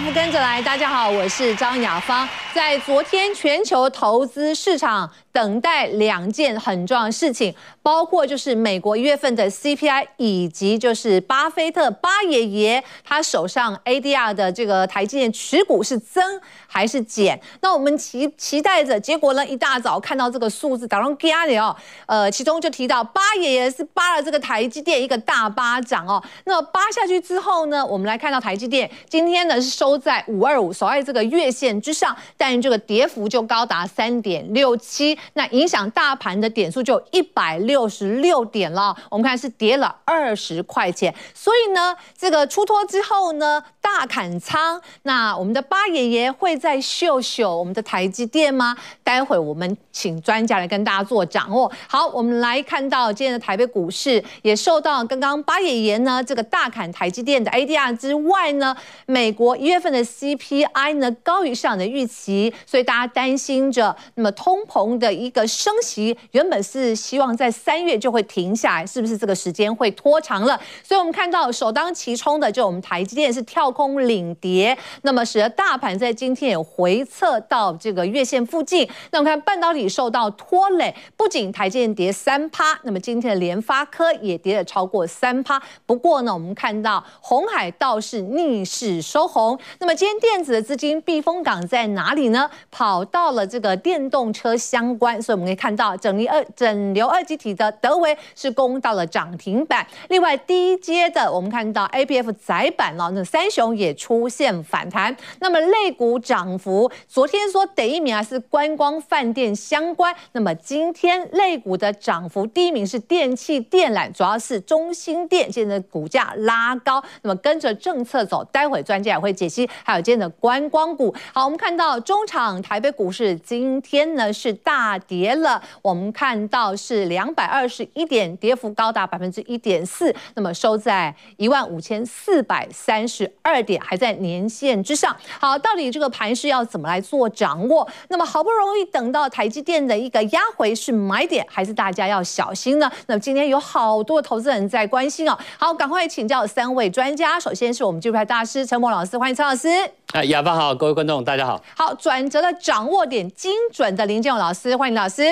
不跟着来，大家好，我是张雅芳。在昨天，全球投资市场等待两件很重要的事情，包括就是美国一月份的 CPI，以及就是巴菲特巴爷爷他手上 ADR 的这个台积电持股是增还是减？那我们期期待着，结果呢，一大早看到这个数字，当中给你哦，呃，其中就提到巴爷爷是扒了这个台积电一个大巴掌哦。那么扒下去之后呢，我们来看到台积电今天呢是收在五二五，守在这个月线之上，但这个跌幅就高达三点六七。那影响大盘的点数就一百六十六点了，我们看是跌了二十块钱，所以呢，这个出脱之后呢，大砍仓。那我们的八爷爷会在秀秀我们的台积电吗？待会我们请专家来跟大家做掌握。好，我们来看到今天的台北股市也受到刚刚八爷爷呢这个大砍台积电的 ADR 之外呢，美国一月份的 CPI 呢高于市场的预期，所以大家担心着那么通膨的。的一个升息原本是希望在三月就会停下来，是不是这个时间会拖长了？所以我们看到首当其冲的就我们台积电是跳空领跌，那么使得大盘在今天也回测到这个月线附近。那我们看半导体受到拖累，不仅台积电跌三趴，那么今天的联发科也跌了超过三趴。不过呢，我们看到红海倒是逆势收红。那么今天电子的资金避风港在哪里呢？跑到了这个电动车相关。所以我们可以看到，整流二整流二极体的德微是攻到了涨停板。另外，低阶的我们看到 ABF 载板了，那三雄也出现反弹。那么类股涨幅，昨天说第一名啊是观光饭店相关，那么今天类股的涨幅第一名是电器电缆，主要是中兴电，现在股价拉高，那么跟着政策走。待会专家也会解析。还有今天的观光股。好，我们看到中场台北股市今天呢是大。跌了，我们看到是两百二十一点，跌幅高达百分之一点四，那么收在一万五千四百三十二点，还在年线之上。好，到底这个盘势要怎么来做掌握？那么好不容易等到台积电的一个压回是买点，还是大家要小心呢？那么今天有好多投资人在关心哦。好，赶快请教三位专家，首先是我们技术派大师陈柏老师，欢迎陈老师。哎，雅芳好，各位观众大家好。好，转折的掌握点精准的林建勇老师，欢迎老师。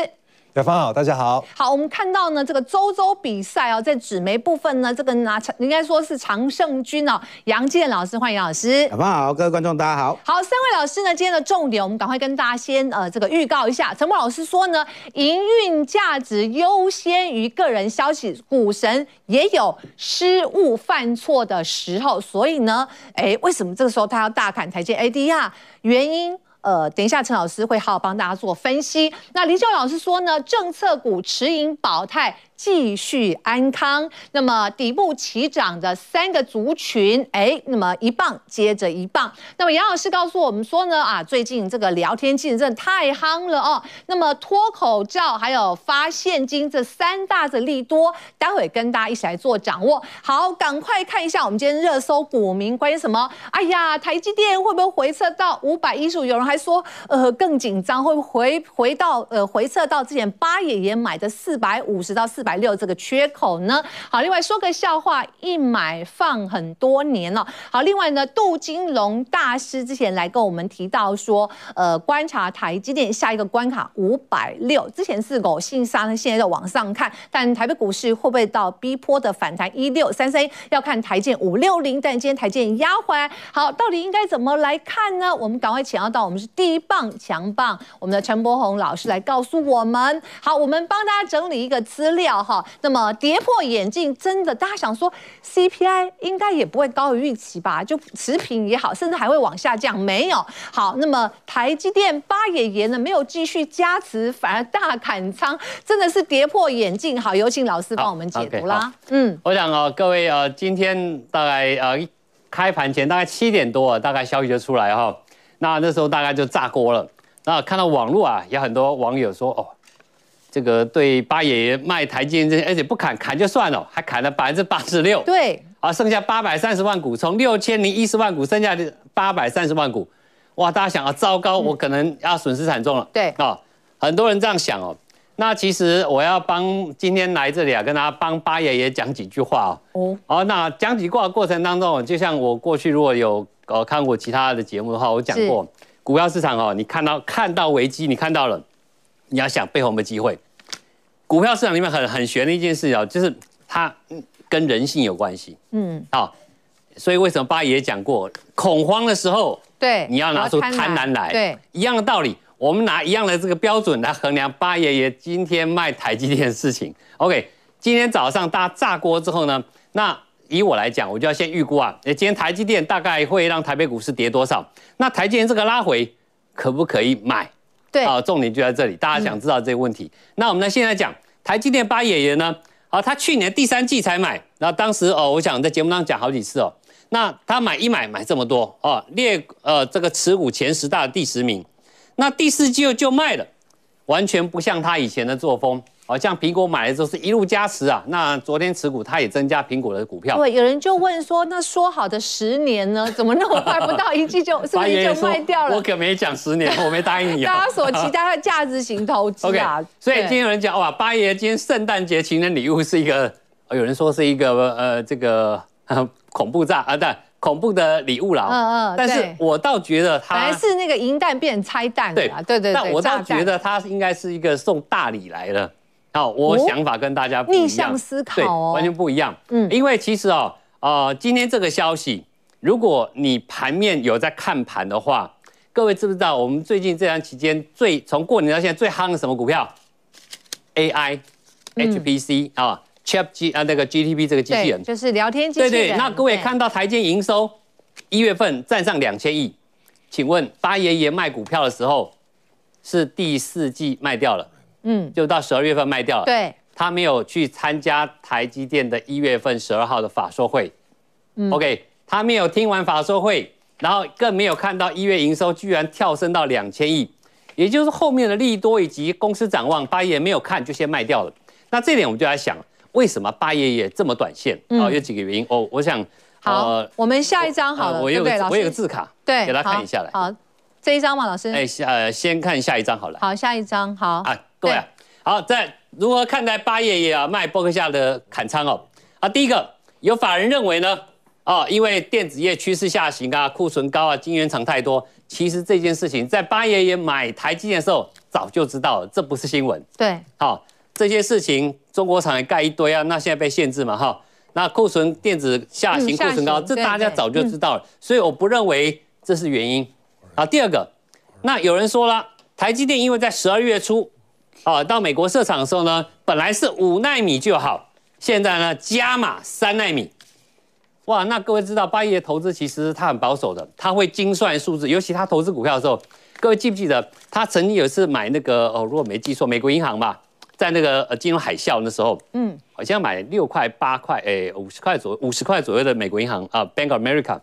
雅芳好，大家好。好，我们看到呢，这个周周比赛哦，在纸媒部分呢，这个拿长应该说是常胜军哦，杨建老师，欢迎老师。小芳好，各位观众大家好。好，三位老师呢，今天的重点，我们赶快跟大家先呃这个预告一下。陈柏老师说呢，营运价值优先于个人消息，股神也有失误犯错的时候，所以呢，哎，为什么这个时候他要大砍台积 ADR？原因？呃，等一下，陈老师会好好帮大家做分析。那林秀老师说呢，政策股持盈保泰。继续安康，那么底部起涨的三个族群，哎，那么一棒接着一棒。那么杨老师告诉我们说呢，啊，最近这个聊天机真的太夯了哦。那么脱口罩还有发现金这三大的利多，待会跟大家一起来做掌握。好，赶快看一下我们今天热搜股民关于什么？哎呀，台积电会不会回撤到五百一十五？有人还说，呃，更紧张，会不会回回到呃回撤到之前巴爷爷买的四百五十到四百六这个缺口呢？好，另外说个笑话，一买放很多年了。好，另外呢，杜金龙大师之前来跟我们提到说，呃，观察台积电下一个关卡五百六，之前是狗性杀，现在在往上看，但台北股市会不会到逼坡的反弹一六三三？要看台建五六零，但今天台建压回来，好，到底应该怎么来看呢？我们赶快请教到我们是第一棒强棒，我们的陈柏宏老师来告诉我们。好，我们帮大家整理一个资料。好，那么跌破眼镜，真的，大家想说 CPI 应该也不会高于预期吧？就持平也好，甚至还会往下降，没有。好，那么台积电八爷爷呢，没有继续加持，反而大砍仓，真的是跌破眼镜。好，有请老师帮我们解读啦。Okay, 嗯，我想哦，各位呃，今天大概呃开盘前大概七点多，大概消息就出来哈，那那时候大概就炸锅了。那看到网络啊，有很多网友说哦。这个对八爷爷卖台积电这些，而且不砍砍就算了，还砍了百分之八十六。对，啊，剩下八百三十万股，从六千零一十万股剩下的八百三十万股，哇，大家想啊，糟糕，我可能要损失惨重了。嗯、对，啊，很多人这样想哦。那其实我要帮今天来这里啊，跟大家帮八爷爷讲几句话哦。哦，哦，那讲几句话的过程当中，就像我过去如果有呃看过其他的节目的话，我讲过，股票市场哦，你看到看到危机，你看到了，你要想背后有没有机会。股票市场里面很很悬的一件事啊，就是它跟人性有关系。嗯，好，所以为什么八爷讲过，恐慌的时候，对，你要拿出贪婪来，对，一样的道理，我们拿一样的这个标准来衡量八爷爷今天卖台积电的事情。OK，今天早上大家炸锅之后呢，那以我来讲，我就要先预估啊，今天台积电大概会让台北股市跌多少？那台积电这个拉回可不可以买？对，啊，重点就在这里，大家想知道这个问题。嗯、那我们呢，现在讲台积电八爷爷呢，啊，他去年第三季才买，那当时哦，我想在节目当中讲好几次哦，那他买一买买这么多哦，列呃这个持股前十大的第十名，那第四季又就卖了，完全不像他以前的作风。好像苹果买的时候是一路加持啊，那昨天持股它也增加苹果的股票。对，有人就问说，那说好的十年呢？怎么那么快不到一季就，是不是就卖掉了？我可没讲十年，我没答应你。啊 大家所期待的价值型投资啊。Okay, 所以今天有人讲哇，八爷今天圣诞节情人礼物是一个，有人说是一个呃这个恐怖炸啊，但，恐怖的礼物啦。嗯嗯。但是我倒觉得他本来是那个银蛋变拆弹的啦。对对对。但我倒觉得他应该是一个送大礼来的。好，我想法跟大家不一样，逆向思考哦，完全不一样。嗯，因为其实哦，呃，今天这个消息，如果你盘面有在看盘的话，各位知不知道我们最近这段期间最从过年到现在最夯的什么股票？AI、HPC 啊，Chat G 啊，那个 GTP 这个机器人，就是聊天机器人。对对，那各位看到台积营收一月份站上两千亿，请问八爷爷卖股票的时候是第四季卖掉了？嗯，就到十二月份卖掉了。对，他没有去参加台积电的一月份十二号的法说会。嗯，OK，他没有听完法说会，然后更没有看到一月营收居然跳升到两千亿，也就是后面的利多以及公司展望，八爷没有看就先卖掉了。那这点我们就来想，为什么八爷爷这么短线？啊，有几个原因哦。我想，好，我们下一张好了，我有个我有个字卡，对，给他看一下来。好，这一张嘛，老师。哎，下先看下一张好了。好，下一张好。啊。对啊，好，在如何看待八爷爷啊卖波克夏的砍仓哦？啊，第一个有法人认为呢，哦，因为电子业趋势下行啊，库存高啊，晶圆厂太多。其实这件事情在八爷爷买台积电的时候早就知道了，这不是新闻。对，好，这些事情中国厂也盖一堆啊，那现在被限制嘛，哈，那库存电子下行，库存高，这大家早就知道了，所以我不认为这是原因。好，第二个，那有人说了，台积电因为在十二月初。哦，到美国设厂的时候呢，本来是五纳米就好，现在呢加码三纳米。哇，那各位知道巴爷投资其实他很保守的，他会精算数字，尤其他投资股票的时候，各位记不记得他曾经有一次买那个哦，如果没记错，美国银行吧，在那个呃金融海啸那时候，嗯，好像买六块八块，哎，五十块左右，五十块左右的美国银行啊，Bank of America，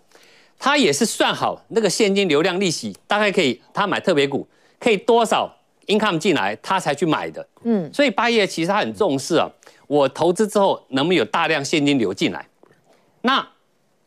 他也是算好那个现金流量利息大概可以，他买特别股可以多少？income 进来，他才去买的。嗯，所以八爷其实他很重视啊，我投资之后能不能有大量现金流进来？那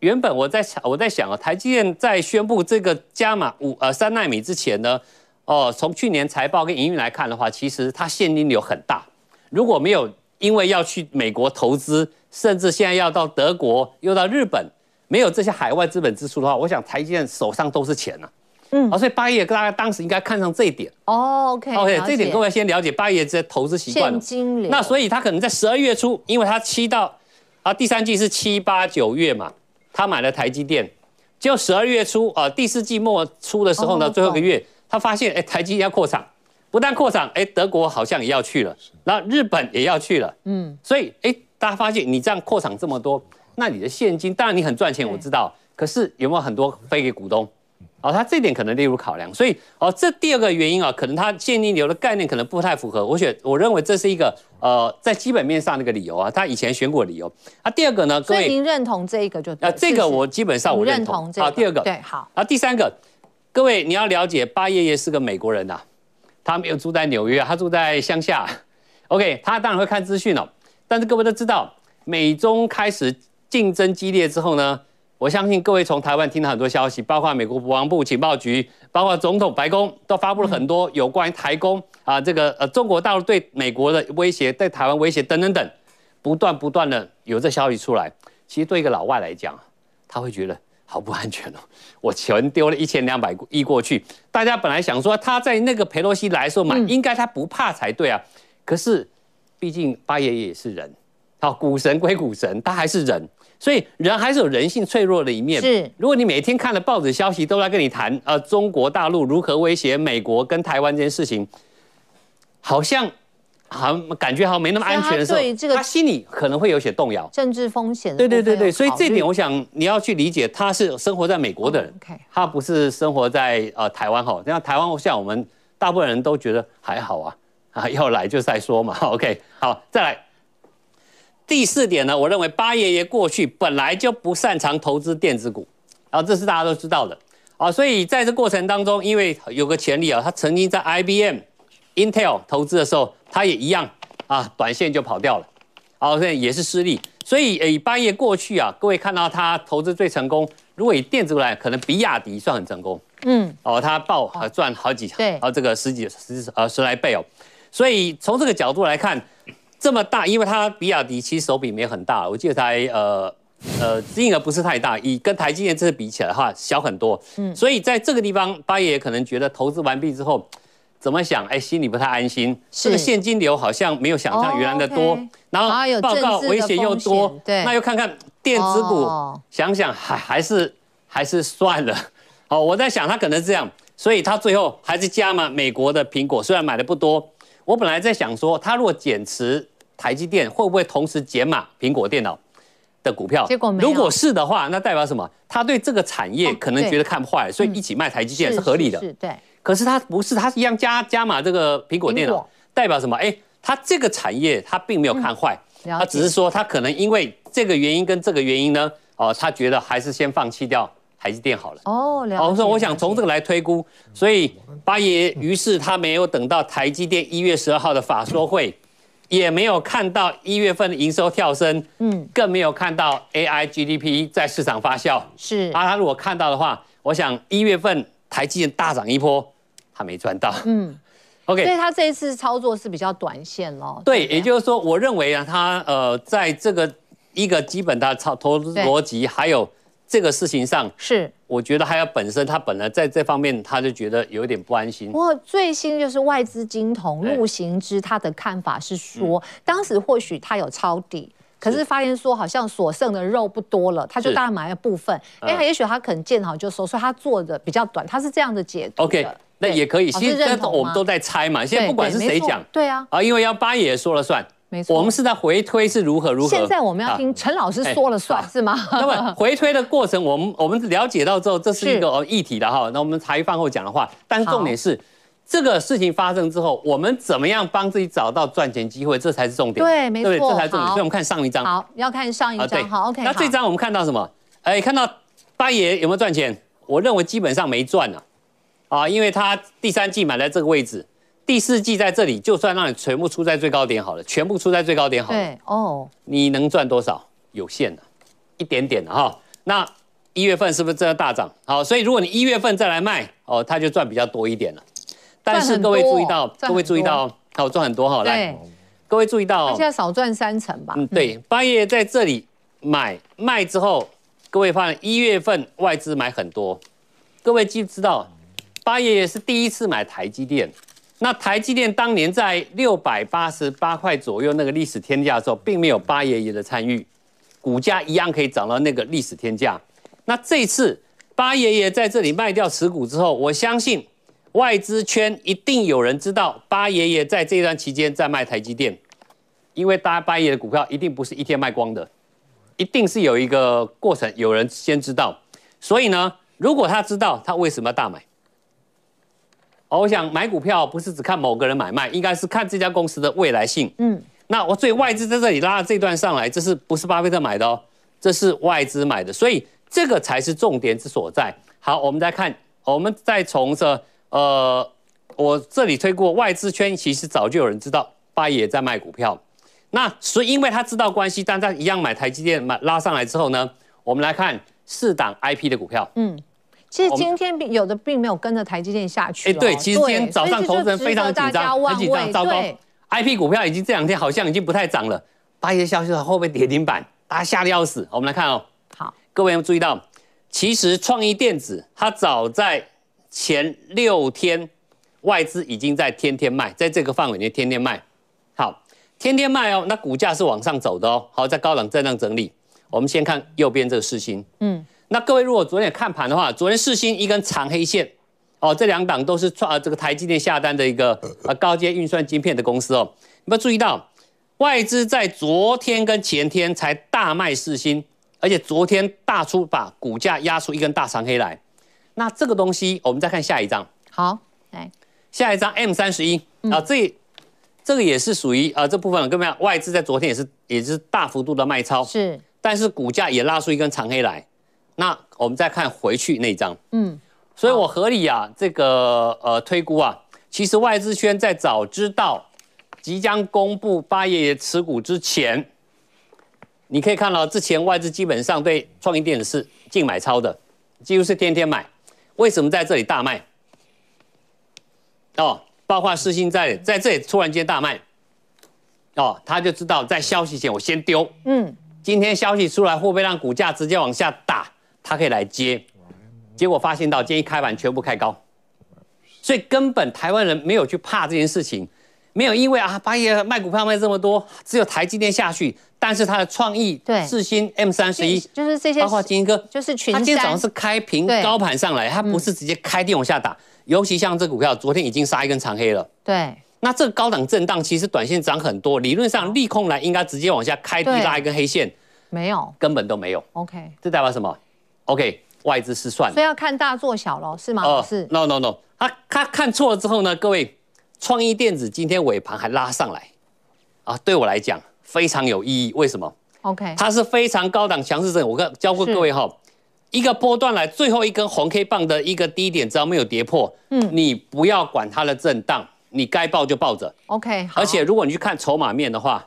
原本我在想，我在想啊，台积电在宣布这个加码五呃三纳米之前呢，哦，从去年财报跟营运来看的话，其实它现金流很大。如果没有因为要去美国投资，甚至现在要到德国又到日本，没有这些海外资本支出的话，我想台积电手上都是钱啊。嗯，好，所以八爷大家当时应该看上这一点哦。OK，OK，这一点各位先了解八爷这投资习惯。现金流。那所以他可能在十二月初，因为他七到啊第三季是七八九月嘛，他买了台积电，就十二月初啊第四季末初的时候呢，最后一个月他发现哎台积电要扩厂，不但扩厂，哎德国好像也要去了，然后日本也要去了，嗯，所以哎大家发现你这样扩厂这么多，那你的现金当然你很赚钱，我知道，可是有没有很多飞给股东？哦，他这点可能列入考量，所以哦，这第二个原因啊，可能他现金流的概念可能不太符合。我选，我认为这是一个呃，在基本面上的一个理由啊，他以前选股理由。啊，第二个呢，各位，您认同这一个就啊，这个我基本上我认同。好，第二个对好。啊，第三个，各位你要了解，巴爷爷是个美国人呐，他没有住在纽约，他住在乡下。OK，他当然会看资讯哦，但是各位都知道，美中开始竞争激烈之后呢。我相信各位从台湾听到很多消息，包括美国国防部情报局，包括总统白宫都发布了很多有关于台攻啊，这个呃中国大陆对美国的威胁，对台湾威胁等等等，不断不断的有这消息出来。其实对一个老外来讲，他会觉得好不安全哦，我钱丢了一千两百亿过去，大家本来想说他在那个佩洛西来的时候嘛，应该他不怕才对啊。可是，毕竟八爷爷也是人，好，股神归股神，他还是人，所以人还是有人性脆弱的一面。是，如果你每天看了报纸消息都在跟你谈，呃，中国大陆如何威胁美国跟台湾这件事情，好像。好像，感觉好像没那么安全的时候，他，他心里可能会有些动摇，政治风险。对对对对，所以这点我想你要去理解，他是生活在美国的人，他不是生活在呃台湾哈。那台湾像我们大部分人都觉得还好啊，啊要来就再说嘛。OK，好，再来第四点呢，我认为八爷爷过去本来就不擅长投资电子股，然后这是大家都知道的啊。所以在这过程当中，因为有个前例啊，他曾经在 IBM。Intel 投资的时候，他也一样啊，短线就跑掉了，啊，所以也是失利。所以以八爷过去啊，各位看到他投资最成功，如果以电子股来，可能比亚迪算很成功，嗯，哦，他报赚好几，对，啊，这个十几十呃十来倍哦。所以从这个角度来看，这么大，因为它比亚迪其实手笔没很大，我记得才呃呃金额不是太大，以跟台积电这次比起来的话，小很多，嗯，所以在这个地方，八爷可能觉得投资完毕之后。怎么想？哎，心里不太安心。这个现金流好像没有想象原来的多，然后报告危险又多，对，那又看看电子股，想想还还是还是算了。好，我在想他可能这样，所以他最后还是加嘛美国的苹果，虽然买的不多。我本来在想说，他如果减持台积电，会不会同时减码苹果电脑的股票？结果没有。如果是的话，那代表什么？他对这个产业可能觉得看坏，所以一起卖台积电是合理的。是，对。可是他不是，他是一样加加码这个苹果电脑，代表什么？哎，他这个产业他并没有看坏，他只是说他可能因为这个原因跟这个原因呢，哦，他觉得还是先放弃掉台积电好了。哦，了解。我说我想从这个来推估，所以八爷于是他没有等到台积电一月十二号的法说会，也没有看到一月份的营收跳升，嗯，更没有看到 AI GDP 在市场发酵。是，啊，他如果看到的话，我想一月份台积电大涨一波。他没赚到，嗯，OK，所以他这一次操作是比较短线喽。对，也就是说，我认为啊，他呃，在这个一个基本的操投资逻辑，还有这个事情上，是，我觉得还有本身他本来在这方面，他就觉得有点不安心。不过最新就是外资金童陆行之他的看法是说，当时或许他有抄底。可是发现说好像所剩的肉不多了，他就大概买了部分，因为他也许他可能见好就收，所以他做的比较短，他是这样的解读。OK，那也可以，其实我们都在猜嘛。现在不管是谁讲，对啊，啊，因为要八爷说了算，没错，我们是在回推是如何如何。现在我们要听陈老师说了算是吗？那么回推的过程，我们我们了解到之后，这是一个议题的哈。那我们茶余饭后讲的话，但是重点是。这个事情发生之后，我们怎么样帮自己找到赚钱机会？这才是重点。对，没错，对，这才是重点。所以我们看上一张。好，要看上一张。对，好，OK。那这张我们看到什么？哎，看到八爷有没有赚钱？我认为基本上没赚啊，啊，因为他第三季买在这个位置，第四季在这里，就算让你全部出在最高点好了，全部出在最高点好了。对，哦。你能赚多少？有限的，一点点的哈。那一月份是不是真的大涨？好，所以如果你一月份再来卖，哦，它就赚比较多一点了。但是各位注意到，各位注意到，好赚很多哈。来，各位注意到，现在少赚三成吧。嗯，对，八爷在这里买卖之后，各位发现一月份外资买很多。各位记不知道，八爷爷是第一次买台积电。那台积电当年在六百八十八块左右那个历史天价的时候，并没有八爷爷的参与，股价一样可以涨到那个历史天价。那这次八爷爷在这里卖掉持股之后，我相信。外资圈一定有人知道八爷爷在这段期间在卖台积电，因为大八爷的股票一定不是一天卖光的，一定是有一个过程，有人先知道。所以呢，如果他知道，他为什么要大买？哦，我想买股票不是只看某个人买卖，应该是看这家公司的未来性。嗯，那我所以外资在这里拉了这段上来，这是不是巴菲特买的哦？这是外资买的，所以这个才是重点之所在。好，我们再看，我们再从这。呃，我这里推过外资圈，其实早就有人知道八爷在卖股票，那所以因为他知道关系，但他一样买台积电买拉上来之后呢，我们来看四档 IP 的股票。嗯，其实今天有的并没有跟着台积电下去。哎，对，其实今天早上投资人非常紧张，很紧张，糟糕，IP 股票已经这两天好像已经不太涨了。八月消息后会不会跌停板？大家吓得要死。我们来看哦，好，各位有没有注意到？其实创意电子它早在前六天，外资已经在天天卖，在这个范围内天天卖。好，天天卖哦，那股价是往上走的哦。好，在高档震荡整理。我们先看右边这个四星，嗯，那各位如果昨天看盘的话，昨天世新一根长黑线，哦，这两档都是创这个台积电下单的一个呃高阶运算晶片的公司哦。有没有注意到外资在昨天跟前天才大卖四星，而且昨天大出把股价压出一根大长黑来。那这个东西，我们再看下一张。好，来下一张 M 三十一啊，这这个也是属于啊这部分，各位外资在昨天也是也是大幅度的卖超，是。但是股价也拉出一根长黑来，那我们再看回去那一张，嗯，所以我合理啊，这个呃推估啊，其实外资圈在早知道即将公布八爷爷持股之前，你可以看到之前外资基本上对创意电子是净买超的，几乎是天天买，为什么在这里大卖？哦，包括世芯在在这里突然间大卖，哦，他就知道在消息前我先丢，嗯。今天消息出来，会不会让股价直接往下打？他可以来接，结果发现到今天一开盘全部开高，所以根本台湾人没有去怕这件事情，没有因为啊，八爷卖股票卖这么多，只有台积电下去，但是它的创意、对。世芯 M 三十一，就是这些，包括金哥，就是群，他今天早上是开平高盘上来，它不是直接开低往下打，尤其像这股票，昨天已经杀一根长黑了，对。那这个高档震荡，其实短线涨很多，理论上利空来应该直接往下开低拉一根黑线，没有，根本都没有。OK，这代表什么？OK，外资失算，所以要看大做小喽，是吗？哦，是。No No No，他他看错了之后呢？各位，创意电子今天尾盘还拉上来，啊，对我来讲非常有意义。为什么？OK，它是非常高档强势震。我跟教过各位哈，一个波段来最后一根红 K 棒的一个低点，只要没有跌破，嗯，你不要管它的震荡。你该抱就抱着，OK。而且如果你去看筹码面的话，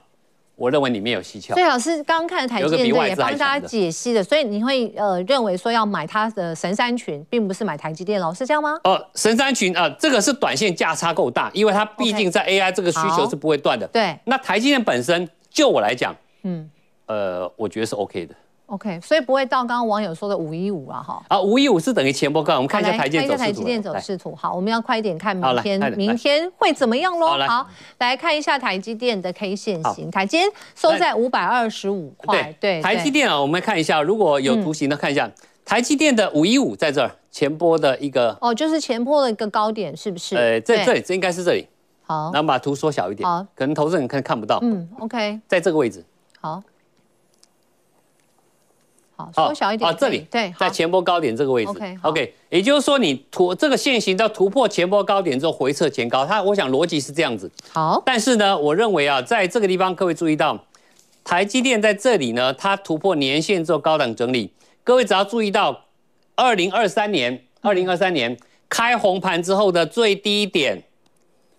我认为里面有蹊跷。所以老师刚刚看的台积电也帮大家解析的，所以你会呃认为说要买它的神山群，并不是买台积电喽，是这样吗？呃，神山群啊，这个是短线价差够大，因为它毕竟在 AI 这个需求是不会断的。对。那台积电本身，就我来讲，嗯，呃，我觉得是 OK 的。OK，所以不会到刚刚网友说的五一五啊，哈。啊，五一五是等于前波高，我们看一下台积电走势图。台积电走势图，好，我们要快一点看明天，明天会怎么样喽？好，来看一下台积电的 K 线型，台积收在五百二十五块。对，台积电啊，我们看一下，如果有图形的看一下，台积电的五一五在这儿，前波的一个。哦，就是前波的一个高点，是不是？呃，在这里，这应该是这里。好，那我们把图缩小一点，好，可能投资人看看不到。嗯，OK，在这个位置。好。好，缩小一点。啊，这里对，在前波高点这个位置。OK，OK，也就是说，你突这个线型到突破前波高点之后回撤前高，它我想逻辑是这样子。好，但是呢，我认为啊，在这个地方各位注意到，台积电在这里呢，它突破年线之后高档整理。各位只要注意到，二零二三年，二零二三年开红盘之后的最低点，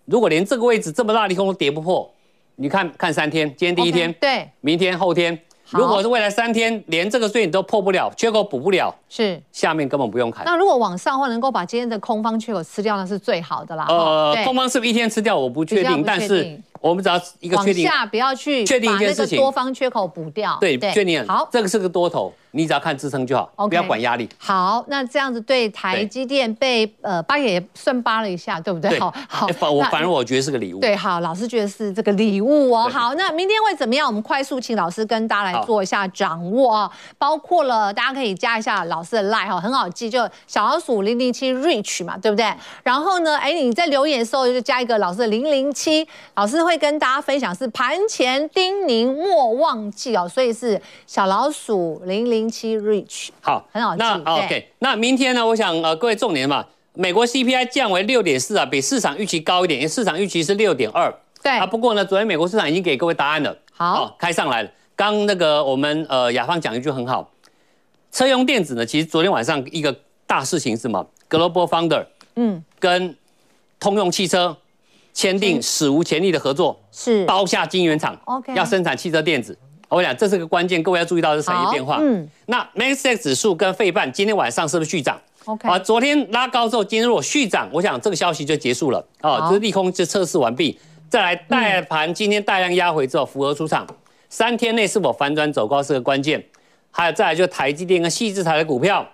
如果连这个位置这么大利空都跌不破，你看看三天，今天第一天，对，明天后天。如果是未来三天连这个税你都破不了，缺口补不了，是下面根本不用看。那如果往上的话，能够把今天的空方缺口吃掉，那是最好的啦。呃，空方是不是一天吃掉？我不确定，但是。我们只要一个确定，往下不要去确定一件事情，多方缺口补掉。对，确定好，这个是个多头，你只要看支撑就好，不要管压力。好，那这样子对台积电被呃八爷也算扒了一下，对不对？好，好，反我反正我觉得是个礼物。对，好，老师觉得是这个礼物哦。好，那明天会怎么样？我们快速请老师跟大家来做一下掌握啊，包括了大家可以加一下老师的 line 哈，很好记，就小老鼠零零七 reach 嘛，对不对？然后呢，哎，你在留言的时候就加一个老师的零零七，老师会。会跟大家分享是盘前叮咛莫忘记哦，所以是小老鼠零零七 reach 好，很好记。那 OK，那明天呢？我想呃，各位重点嘛，美国 CPI 降为六点四啊，比市场预期高一点，因为市场预期是六点二。对啊，不过呢，昨天美国市场已经给各位答案了。好，哦、开上来了。刚那个我们呃雅芳讲一句很好，车用电子呢，其实昨天晚上一个大事情是什么？Global Founder 嗯，跟通用汽车。签订史无前例的合作，是包下晶圆厂，OK，要生产汽车电子。我讲这是个关键，各位要注意到这产业变化。嗯，那 MAXDAX 指数跟费半今天晚上是不是续涨？OK，啊，昨天拉高之后，今天如果续涨，我想这个消息就结束了。哦，这是利空就测试完毕。再来，大盘今天大量压回之后，符合出场，三天内是否反转走高是个关键。还有再来就台积电跟矽智财的股票，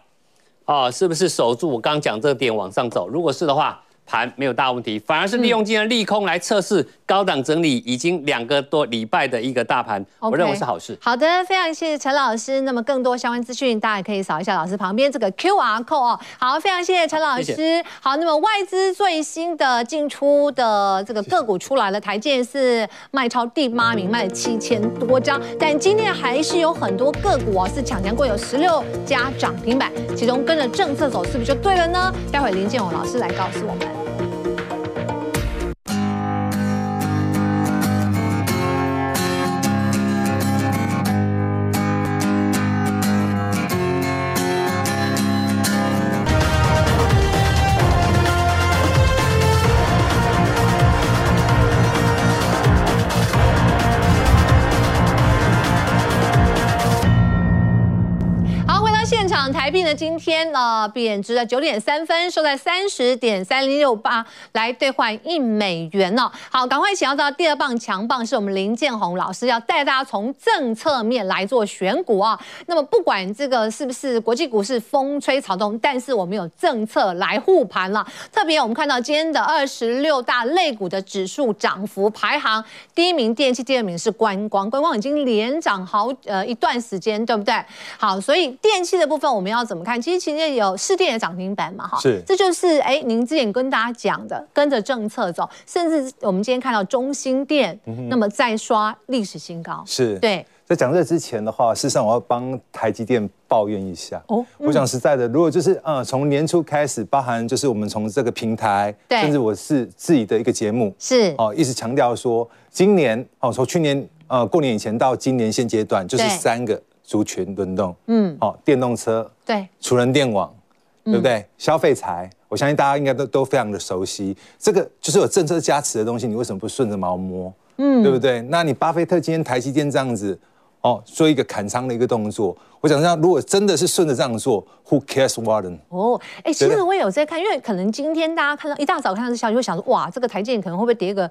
哦，是不是守住我刚刚讲这个点往上走？如果是的话。盘没有大问题，反而是利用今天利空来测试高档整理已经两个多礼拜的一个大盘，我认为是好事。好的，非常谢谢陈老师。那么更多相关资讯，大家可以扫一下老师旁边这个 QR code 哦。好，非常谢谢陈老师。谢谢。好，那么外资最新的进出的这个个股出来了，台建是卖超第八名，卖了七千多张。但今天还是有很多个股哦是抢强过，有十六家涨停板，其中跟着政策走，是不是就对了呢？待会林建勇老师来告诉我们。呢，今天呢贬值了九点三分，收在三十点三零六八，来兑换一美元呢。好，赶快请到第二棒强棒，是我们林建宏老师，要带大家从政策面来做选股啊。那么不管这个是不是国际股市风吹草动，但是我们有政策来护盘了。特别我们看到今天的二十六大类股的指数涨幅排行，第一名电器，第二名是观光，观光已经连涨好呃一段时间，对不对？好，所以电器的部分我们要。怎怎么看？其实今天有市电也涨停板嘛，哈，是，这就是哎，您之前跟大家讲的，跟着政策走，甚至我们今天看到中兴电，嗯、那么再刷历史新高，是对。在讲这之前的话，事实上我要帮台积电抱怨一下。哦，嗯、我讲实在的，如果就是呃，从年初开始，包含就是我们从这个平台，对甚至我是自己的一个节目，是哦，一直强调说，今年哦，从去年呃过年以前到今年现阶段，就是三个。族群轮动，嗯，哦，电动车，对，储能电网，对不对？嗯、消费财，我相信大家应该都都非常的熟悉。这个就是有政策加持的东西，你为什么不顺着毛摸？嗯，对不对？那你巴菲特今天台积电这样子，哦，做一个砍仓的一个动作，我想说，如果真的是顺着这样做，Who cares what？哦，哎，其实我也有在看，因为可能今天大家看到一大早看到这消息，会想说，哇，这个台积电可能会不会跌个？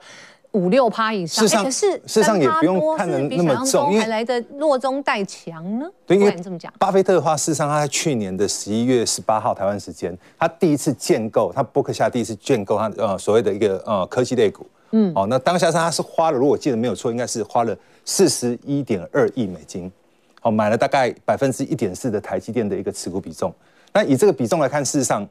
五六趴以上，可是事实上也不用看的那么重，因为还来的弱中带强呢。对，因为这么讲，巴菲特的话，事实上他在去年的十一月十八号台湾时间，他第一次建构，他伯克夏第一次建构他呃所谓的一个呃科技类股。嗯，哦，那当下他是花了，如果我记得没有错，应该是花了四十一点二亿美金，哦，买了大概百分之一点四的台积电的一个持股比重。那以这个比重来看，事实上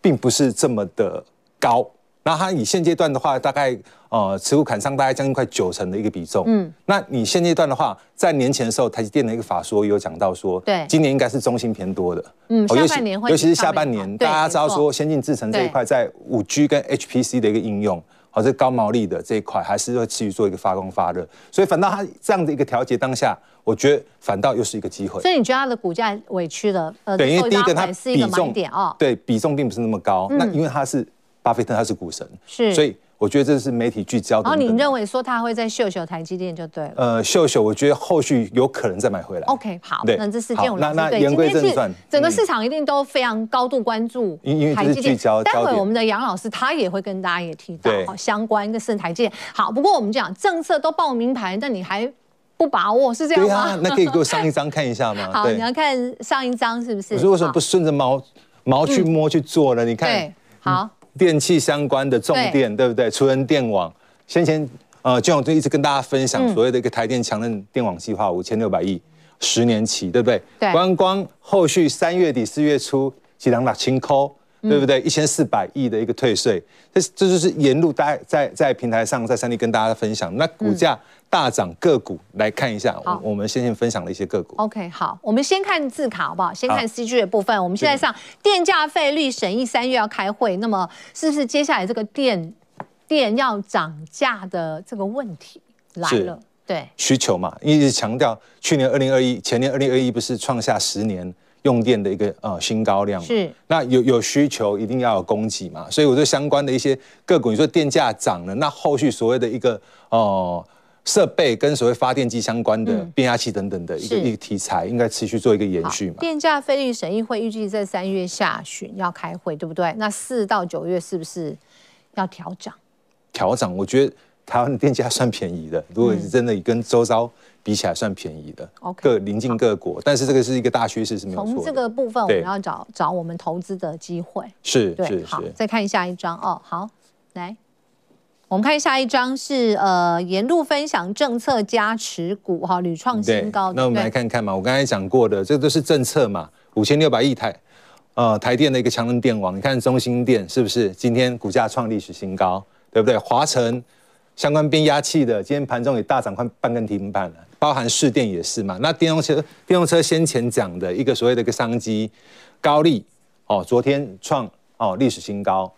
并不是这么的高。那它以现阶段的话，大概呃持股砍伤大概将近快九成的一个比重。嗯，那你现阶段的话，在年前的时候，台积电的一个法说有讲到说，对，今年应该是中芯偏多的。嗯，下半年会，尤其是下半年，大家知道说先进制程这一块在五 G 跟 HPC 的一个应用，好，这高毛利的这一块还是会持续做一个发光发热。所以反倒它这样的一个调节当下，我觉得反倒又是一个机会。所以你觉得它的股价委屈了？呃，对，因为第一个它比重点哦，对，比重并不是那么高。那因为它是。巴菲特他是股神，是，所以我觉得这是媒体聚焦的。然后你认为说他会在秀秀台积电就对了。呃，秀秀，我觉得后续有可能再买回来。OK，好，对，那这是建宏那那言归正传，整个市场一定都非常高度关注，因为台积电。待会我们的杨老师他也会跟大家也提到相关的是台积电。好，不过我们讲政策都报名牌，但你还不把握是这样吗？对啊，那可以给我上一张看一下吗？好，你要看上一张是不是？我说为什么不顺着毛毛去摸去做呢？你看，对，好。电器相关的重电，对，对不对？储能电网，先前呃，建宏就一直跟大家分享所谓的一个台电强韧电网计划，五千六百亿，十年期，对不对？对。观光后续三月底四月初，几两把清扣，对不对？一千四百亿的一个退税，这这就是沿路大家在在平台上在三立跟大家分享，那股价。嗯大涨个股来看一下，好我们先前分享了一些个股。OK，好，我们先看字卡好不好？先看 CG 的部分。我们现在上电价费率审议，三月要开会，那么是不是接下来这个电电要涨价的这个问题来了？对，需求嘛，一直强调去年二零二一，前年二零二一不是创下十年用电的一个呃新高量？是，那有有需求，一定要有供给嘛，所以我说相关的一些个股，你说电价涨了，那后续所谓的一个哦。呃设备跟所谓发电机相关的变压器等等的一个一个题材，应该持续做一个延续嘛？电价费率审议会预计在三月下旬要开会，对不对？那四到九月是不是要调涨？调涨，我觉得台湾的电价算便宜的，如果是真的跟周遭比起来算便宜的，嗯、各邻近各国，但是这个是一个大趋势是没有错的。从这个部分我们要找找我们投资的机会。是，对，是好，再看下一张哦，好，来。我们看下一张是呃，沿路分享政策加持股哈，屡创新高。那我们来看看嘛，我刚才讲过的，这个都是政策嘛，五千六百亿台，呃，台电的一个强能电网，你看中兴电是不是今天股价创历史新高，对不对？华晨相关变压器的，今天盘中也大涨快半根停板了，包含市电也是嘛。那电动车，电动车先前讲的一个所谓的一个商机，高利哦，昨天创哦历史新高。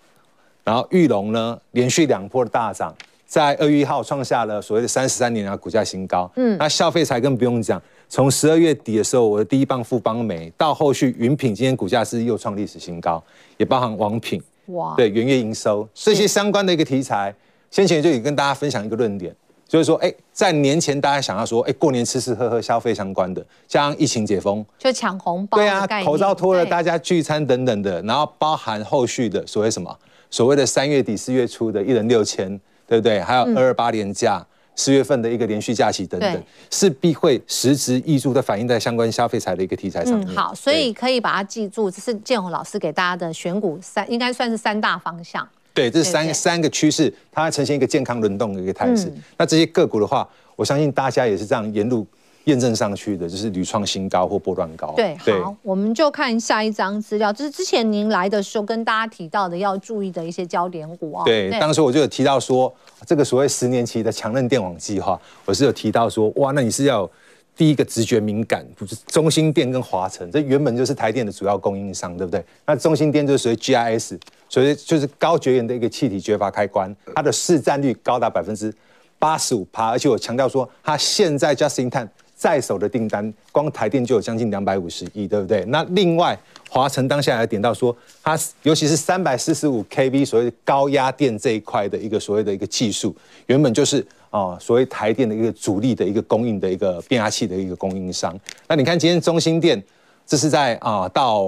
然后玉龙呢，连续两波的大涨，在二月一号创下了所谓的三十三年的股价新高。嗯，那消费财更不用讲，从十二月底的时候，我的第一棒富邦煤到后续云品，今天股价是又创历史新高，也包含王品。哇，对，元月营收这些相关的一个题材，先前就已经跟大家分享一个论点，就是说，哎，在年前大家想要说，哎，过年吃吃喝喝消费相关的，像疫情解封，就抢红包，对啊，口罩脱了，大家聚餐等等的，然后包含后续的所谓什么？所谓的三月底四月初的一人六千，对不对？还有二二八连假，四、嗯、月份的一个连续假期等等，势必会实质溢注的反映在相关消费财的一个题材上面。嗯、好，所以可以把它记住，这是建宏老师给大家的选股三，应该算是三大方向。对，这是三三个趋势，它呈现一个健康轮动的一个态势。嗯、那这些个股的话，我相信大家也是这样沿路。验证上去的就是屡创新高或波段高。对，好，我们就看下一张资料，就是之前您来的时候跟大家提到的要注意的一些焦点股啊。对，当时我就有提到说，这个所谓十年期的强韧电网计划，我是有提到说，哇，那你是要第一个直觉敏感，不是中兴电跟华晨，这原本就是台电的主要供应商，对不对？那中兴电就是属于 GIS，所以就是高绝缘的一个气体绝阀开关，它的市占率高达百分之八十五趴，而且我强调说，它现在 just in time。在手的订单，光台电就有将近两百五十亿，对不对？那另外华晨当下还点到说，它尤其是三百四十五 kV 所谓的高压电这一块的一个所谓的一个技术，原本就是啊所谓台电的一个主力的一个供应的一个变压器的一个供应商。那你看今天中心电，这是在啊到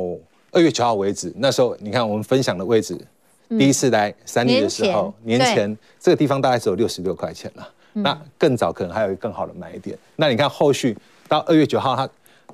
二月九号为止，那时候你看我们分享的位置，第一次来三立的时候，年前这个地方大概只有六十六块钱了。那更早可能还有一个更好的买点。那你看后续到二月九号，它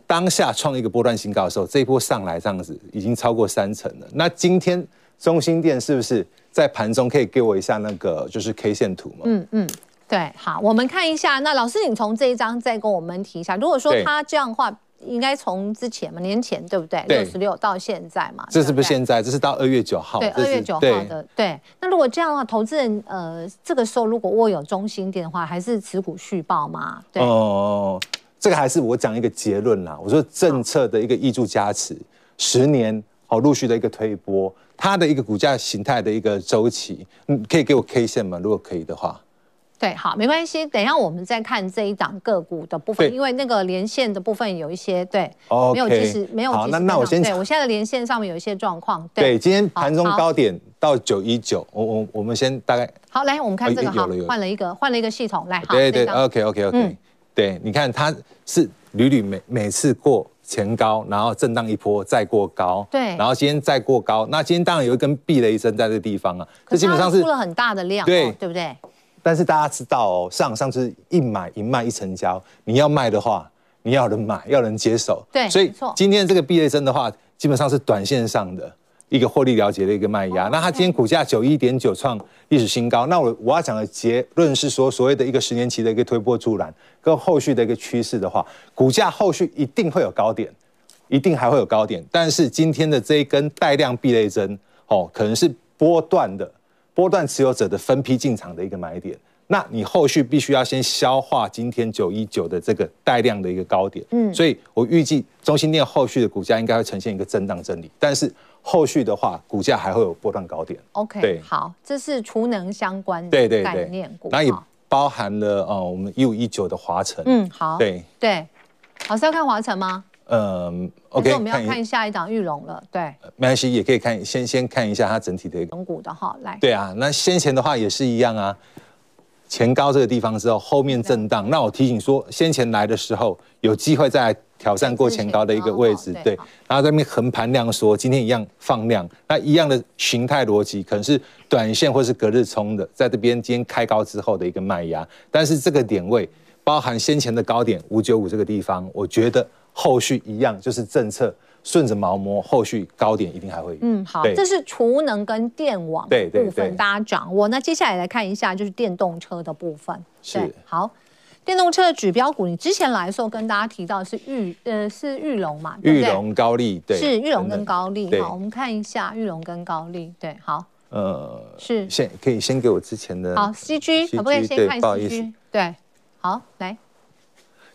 当下创一个波段新高的时候，这一波上来这样子已经超过三成了。那今天中心店是不是在盘中可以给我一下那个就是 K 线图吗？嗯嗯，对，好，我们看一下。那老师，你从这一张再跟我们提一下。如果说他这样的话。应该从之前嘛，年前对不对？六十六到现在嘛。这是不是现在？这是到二月九号。对，二月九号的。对。那如果这样的话，投资人呃，这个时候如果握有中兴电的话，还是持股续报吗？对。哦、呃，这个还是我讲一个结论啦。我说政策的一个挹注加持，十年好陆续的一个推波，它的一个股价形态的一个周期，嗯，可以给我 K 线吗？如果可以的话。对，好，没关系。等一下，我们再看这一档个股的部分，因为那个连线的部分有一些对，okay, 没有及时，没有及时。好，那那我先，对我现在的连线上面有一些状况。对，对今天盘中高点到九一九，我我我们先大概。好，来，我们看这个，好，换了一个，换了一个系统，来，好，对对，OK OK OK，嗯，对，你看它是屡屡每每次过前高，然后震荡一波再过高，对，然后今天再过高，那今天当然有一根避雷针在这个地方啊，这基本上是出了很大的量，对，对不对？但是大家知道哦，上上是一买一卖一成交，你要卖的话，你要人买，要人接手。对，所以今天这个避雷针的话，基本上是短线上的一个获利了结的一个卖压。那它今天股价九一点九创历史新高。那我我要讲的结论是说，所谓的一个十年期的一个推波助澜，跟后续的一个趋势的话，股价后续一定会有高点，一定还会有高点。但是今天的这一根带量避雷针，哦，可能是波段的。波段持有者的分批进场的一个买点，那你后续必须要先消化今天九一九的这个带量的一个高点，嗯，所以我预计中心店后续的股价应该会呈现一个震荡整理，但是后续的话，股价还会有波段高点。OK，对，好，这是储能相关的概念股，那也包含了呃我们一五一九的华晨，嗯，好，对。对，老师要看华晨吗？嗯，OK，我们要看下一档玉龙了，对，没关系，也可以看，先先看一下它整体的。一个股的哈，来，对啊，那先前的话也是一样啊，前高这个地方之后，后面震荡，那我提醒说，先前来的时候有机会再来挑战过前高的一个位置，对，好。然后在那边横盘量缩，今天一样放量，那一样的形态逻辑，可能是短线或是隔日冲的，在这边今天开高之后的一个卖压，但是这个点位包含先前的高点五九五这个地方，我觉得后续一样就是政策。顺着毛摸，后续高点一定还会有。嗯，好，这是储能跟电网部分，大家掌握。那接下来来看一下，就是电动车的部分。是，好，电动车的指标股，你之前来的时候跟大家提到是玉，呃，是玉龙嘛？玉龙高丽，对，是玉龙跟高丽。好，我们看一下玉龙跟高丽，对，好，呃，是，先可以先给我之前的。好，CG 可不可以先看 CG？对，好，来，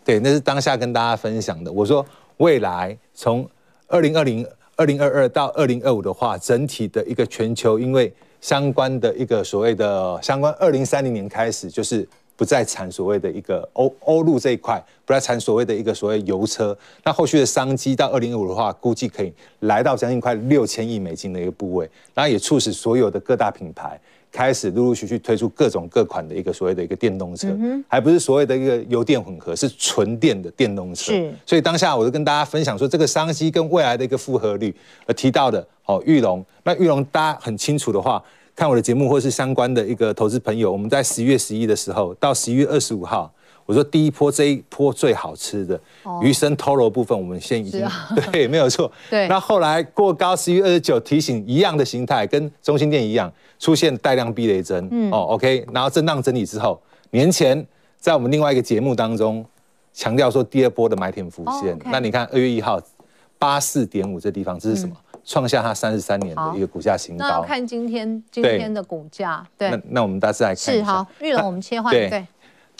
对，那是当下跟大家分享的。我说未来从。二零二零、二零二二到二零二五的话，整体的一个全球，因为相关的一个所谓的相关，二零三零年开始就是不再产所谓的一个欧欧陆这一块，不再产所谓的一个所谓油车。那后续的商机到二零二五的话，估计可以来到将近快六千亿美金的一个部位，然后也促使所有的各大品牌。开始陆陆续续推出各种各款的一个所谓的一个电动车，还不是所谓的一个油电混合，是纯电的电动车。是，所以当下我就跟大家分享说，这个商机跟未来的一个复合率，而提到的哦，玉龙。那玉龙大家很清楚的话，看我的节目或是相关的一个投资朋友，我们在十一月十一的时候到十一月二十五号。我说第一波这一波最好吃的鱼生 Toro 部分，我们先已经 对，没有错。对，那后来过高十一月二十九提醒一样的形态，跟中心店一样出现带量避雷针。嗯，哦，OK，然后震荡整理之后，年前在我们另外一个节目当中强调说第二波的买点浮现。那你看二月一号八四点五这地方，这是什么？创下它三十三年的一个股价新高。那看今天今天的股价，对，那那我们大致来看一下。是好，玉龙我们切换对。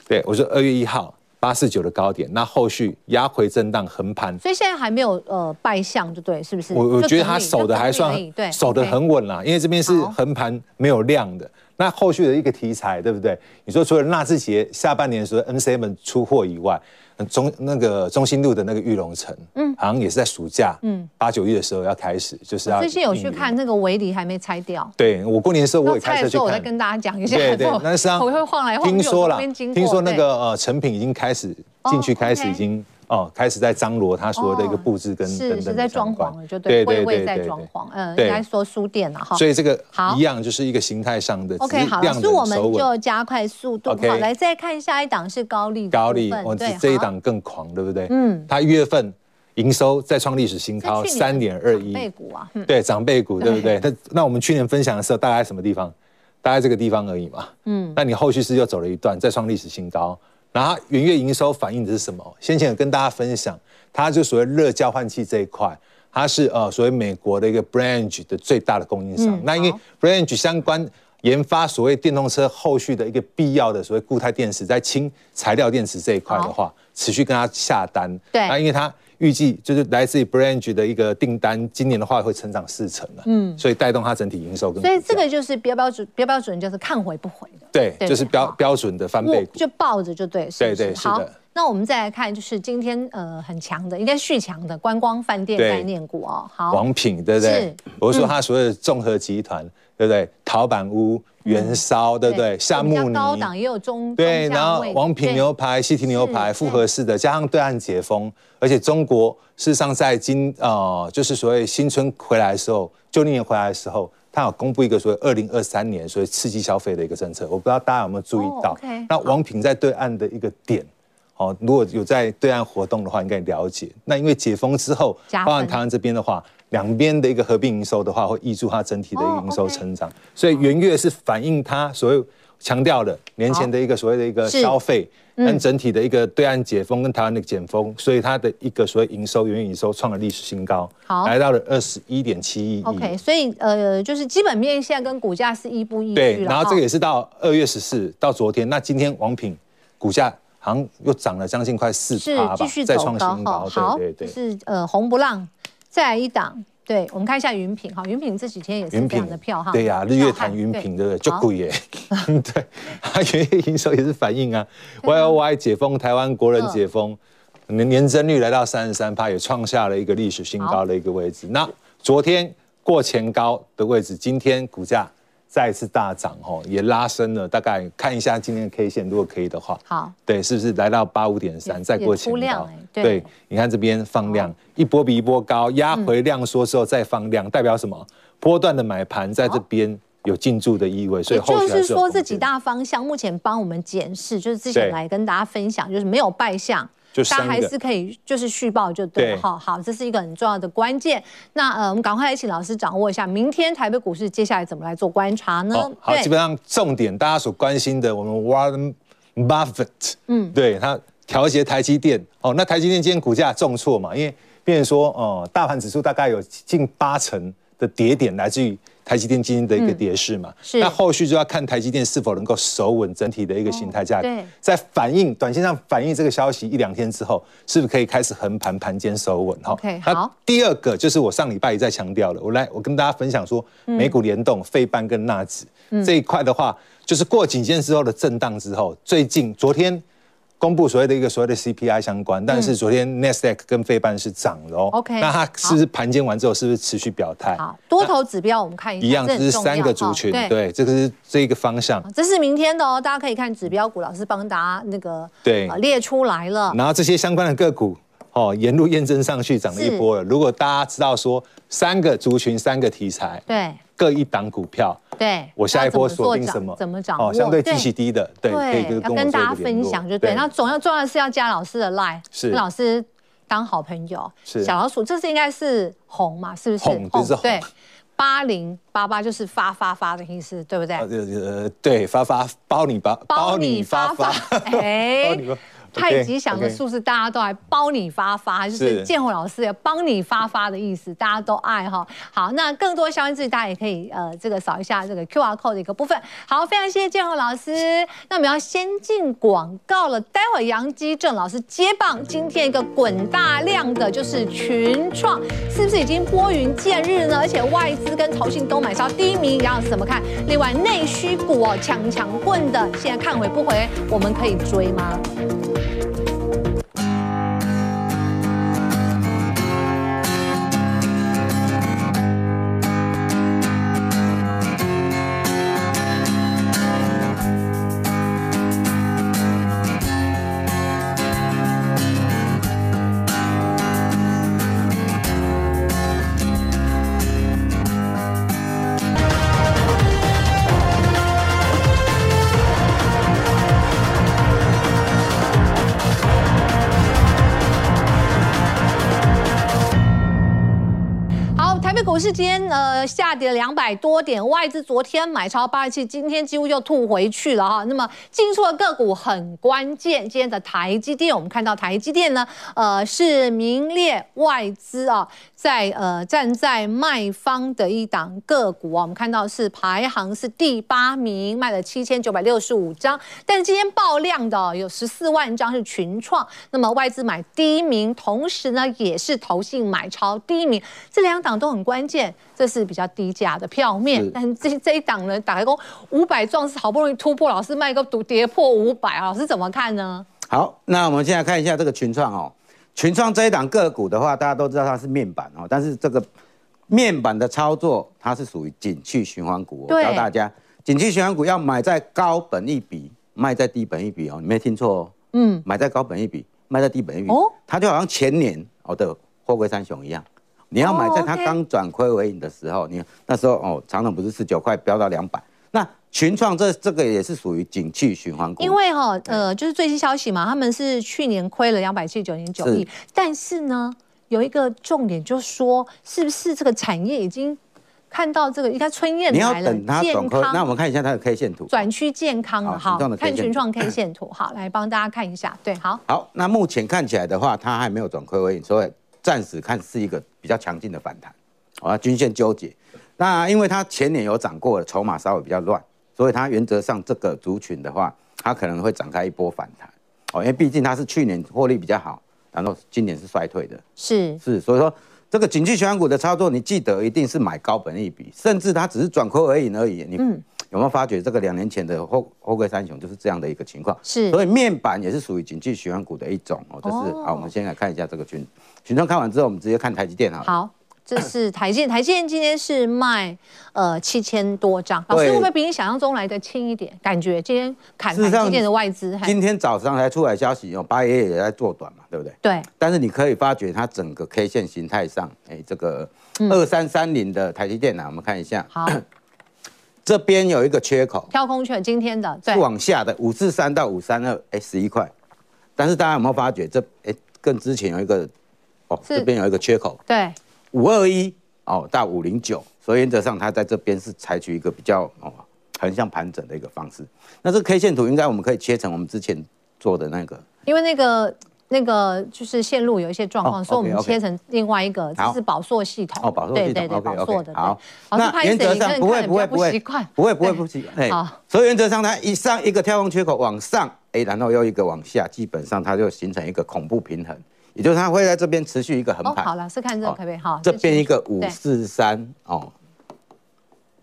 对，我说二月一号八四九的高点，那后续压回震荡横盘，所以现在还没有呃败相，就对，是不是？我我觉得他守的还算对，守的很稳啦，因为这边是横盘没有量的。那后续的一个题材，对不对？你说除了纳智捷下半年的时候 N7 出货以外。中那个中心路的那个玉龙城，嗯，好像也是在暑假，嗯，八九月的时候要开始，就是要。最近有去看那个围篱还没拆掉。对，我过年的时候我也开车去看。我再跟大家讲一下。对 对，那是我会晃来晃去。听说了，听说那个呃成品已经开始进去，开始已经。哦，开始在张罗他所有的一个布置跟是是在装潢了，就对对对在装潢，嗯，应该说书店了哈。所以这个一样就是一个形态上的。OK，好，所以我们就加快速度。好，来再看下一档是高利。高利，我这这一档更狂，对不对？嗯，它一月份营收再创历史新高，三点二一。长辈股啊，对，长辈股，对不对？那那我们去年分享的时候，大概什么地方？大概这个地方而已嘛。嗯，那你后续是又走了一段，再创历史新高。然后元月营收反映的是什么？先前有跟大家分享，它就所谓热交换器这一块，它是呃所谓美国的一个 Branch 的最大的供应商。嗯、那因为 Branch 相关研发所谓电动车后续的一个必要的所谓固态电池，在氢材料电池这一块的话，持续跟它下单。对，那因为它。预计就是来自于 Branch 的一个订单，今年的话会成长四成了，嗯，所以带动它整体营收跟。所以这个就是标标准，标标准就是看回不回的。对，就是标标准的翻倍股，就抱着就对。对对是的。那我们再来看，就是今天呃很强的，应该续强的观光饭店概念股哦。好，王品对不对？我是说它所有的综合集团，对不对？陶板屋。元烧对不对？夏慕尼高档也有中对，然后王品牛排、西提牛排复合式的，加上对岸解封，而且中国事实上在今呃，就是所谓新春回来的时候，旧历年回来的时候，他有公布一个所谓二零二三年所谓刺激消费的一个政策，我不知道大家有没有注意到？那王品在对岸的一个点，哦，如果有在对岸活动的话，应该了解。那因为解封之后，包含台湾这边的话。两边的一个合并营收的话，会挹注它整体的一个营收成长，所以元月是反映它所谓强调的年前的一个所谓的一个消费，跟整体的一个对岸解封跟台湾的解封，所以它的一个所谓营收元月营收创了历史新高，好，来到了二十一点七亿。OK，所以呃，就是基本面现在跟股价是亦步亦趋。对，然后这个也是到二月十四到昨天，那今天王品股价好像又涨了将近快四趴吧，再创新高。好，对对对，是呃红不让。再来一档，对，我们看一下云品哈，云品这几天也是非常的票哈。对呀、啊，日月潭云品对不对？就贵耶，对，它元月营收也是反映啊，Y O Y 解封，台湾国人解封，年年增率来到三十三趴，也创下了一个历史新高的一个位置。那昨天过前高的位置，今天股价再一次大涨哦，也拉升了。大概看一下今天的 K 线，如果可以的话，好，对，是不是来到八五点三，再过前高？对，对，你看这边放量，一波比一波高，压回量缩之后再放量，代表什么？波段的买盘在这边有进驻的意味，所以就是说这几大方向目前帮我们检视，就是之前来跟大家分享，就是没有败象。大家还是可以，就是续报就对了哈。好，这是一个很重要的关键。那呃，我们赶快来请老师掌握一下，明天台北股市接下来怎么来做观察呢？哦、好，基本上重点大家所关心的，我们 Warren Buffett，嗯，对他调节台积电。哦，那台积电今天股价重挫嘛，因为变成说，哦、呃，大盘指数大概有近八成的跌点来自于。台积电今天的一个跌势嘛，是。那后续就要看台积电是否能够守稳整体的一个形态价格，在反映短线上反映这个消息一两天之后，是不是可以开始横盘盘间守稳？哈，OK，好。第二个就是我上礼拜也在强调了，我来我跟大家分享说，美股联动、费半跟纳指这一块的话，就是过几天之后的震荡之后，最近昨天。公布所谓的一个所谓的 CPI 相关，但是昨天 Nasdaq 跟费半是涨的哦。OK，那它是不是盘间完之后是不是持续表态？好，多头指标我们看一下，一样，这是三个族群，对，这个是这一个方向。这是明天的哦，大家可以看指标股，老师帮大家那个对列出来了。然后这些相关的个股哦，沿路验证上去涨了一波了。如果大家知道说三个族群、三个题材，对，各一档股票。对，我下一波锁定什么？怎么涨？哦，相对基期低的，对，可以要跟大家分享就对。那总要重要的是要加老师的 line，是老师当好朋友。是小老鼠，这是应该是红嘛？是不是？红就是红。对，八零八八就是发发发的意思，对不对？呃，对，发发包你包，包你发发，哎。太吉祥的数字，大家都来包你发发，就是建宏老师要帮你发发的意思，大家都爱哈。好，那更多相关资讯，大家也可以呃这个扫一下这个 QR code 的一个部分。好，非常谢谢建宏老师。那我们要先进广告了，待会杨基正老师接棒，今天一个滚大量的就是群创，是不是已经拨云见日呢？而且外资跟投信都买超第一名，杨老师怎么看？另外内需股哦，强强棍的，现在看回不回？我们可以追吗？股市今天呃下跌两百多点，外资昨天买超八十七，今天几乎又吐回去了哈。那么进出的个股很关键，今天的台积电，我们看到台积电呢，呃是名列外资啊，在呃站在卖方的一档个股啊，我们看到是排行是第八名，卖了七千九百六十五张，但是今天爆量的有十四万张是群创，那么外资买第一名，同时呢也是投信买超第一名，这两档都很关键。键，这是比较低价的票面，但这这一档呢，打开工五百壮士好不容易突破，老师卖个独跌破五百啊，老师怎么看呢？好，那我们现在看一下这个群创哦，群创这一档个股的话，大家都知道它是面板哦，但是这个面板的操作，它是属于景气循环股，我教大家，景气循环股要买在高本一笔，卖在低本一笔哦，你没听错哦，嗯，买在高本一笔，卖在低本一笔，哦，它就好像前年哦的货柜三雄一样。你要买在它刚转亏为盈的时候，你那时候哦，常常不是十九块飙到两百。那群创这这个也是属于景气循环股，因为哈呃就是最新消息嘛，他们是去年亏了两百七十九点九亿，但是呢有一个重点就是说，是不是这个产业已经看到这个应该春燕来了，等它转亏。那我们看一下它的 K 线图，转趋健康了哈，看群创 K 线图，好来帮大家看一下，对，好，好，那目前看起来的话，它还没有转亏为盈，所以。暂时看是一个比较强劲的反弹，啊，均线纠结。那因为它前年有涨过了，筹码稍微比较乱，所以它原则上这个族群的话，它可能会展开一波反弹。哦，因为毕竟它是去年获利比较好，然后今年是衰退的，是是，所以说这个景气循环股的操作，你记得一定是买高本益比，甚至它只是转亏而已而已。你有没有发觉这个两年前的后后贵三雄就是这样的一个情况？是，所以面板也是属于景气循环股的一种哦。就是好，我们先来看一下这个群。群众看完之后，我们直接看台积电哈。好，这是台积电，台积电今天是卖呃七千多张，老师会不会比你想象中来的轻一点？感觉今天砍台积电的外资，今天早上才出来消息，哦，八爷爷也在做短嘛，对不对？对。但是你可以发觉它整个 K 线形态上，哎，这个二三三零的台积电呢，我们看一下。好。这边有一个缺口，跳空缺，今天的往下的五四三到五三二，哎，十一块。但是大家有没有发觉这哎，跟之前有一个哦，这边有一个缺口，对，五二一哦到五零九，所以原则上它在这边是采取一个比较哦横向盘整的一个方式。那这个 K 线图应该我们可以切成我们之前做的那个，因为那个。那个就是线路有一些状况，所以我们切成另外一个，这是宝硕系统。哦，宝硕系统，对对对，宝硕的。好，那原则上不会不会不会不会不会不习惯。好，所以原则上它一上一个跳空缺口往上，哎，然后又一个往下，基本上它就形成一个恐怖平衡，也就是它会在这边持续一个横盘。好了，是看这个可不可以？好，这边一个五四三哦，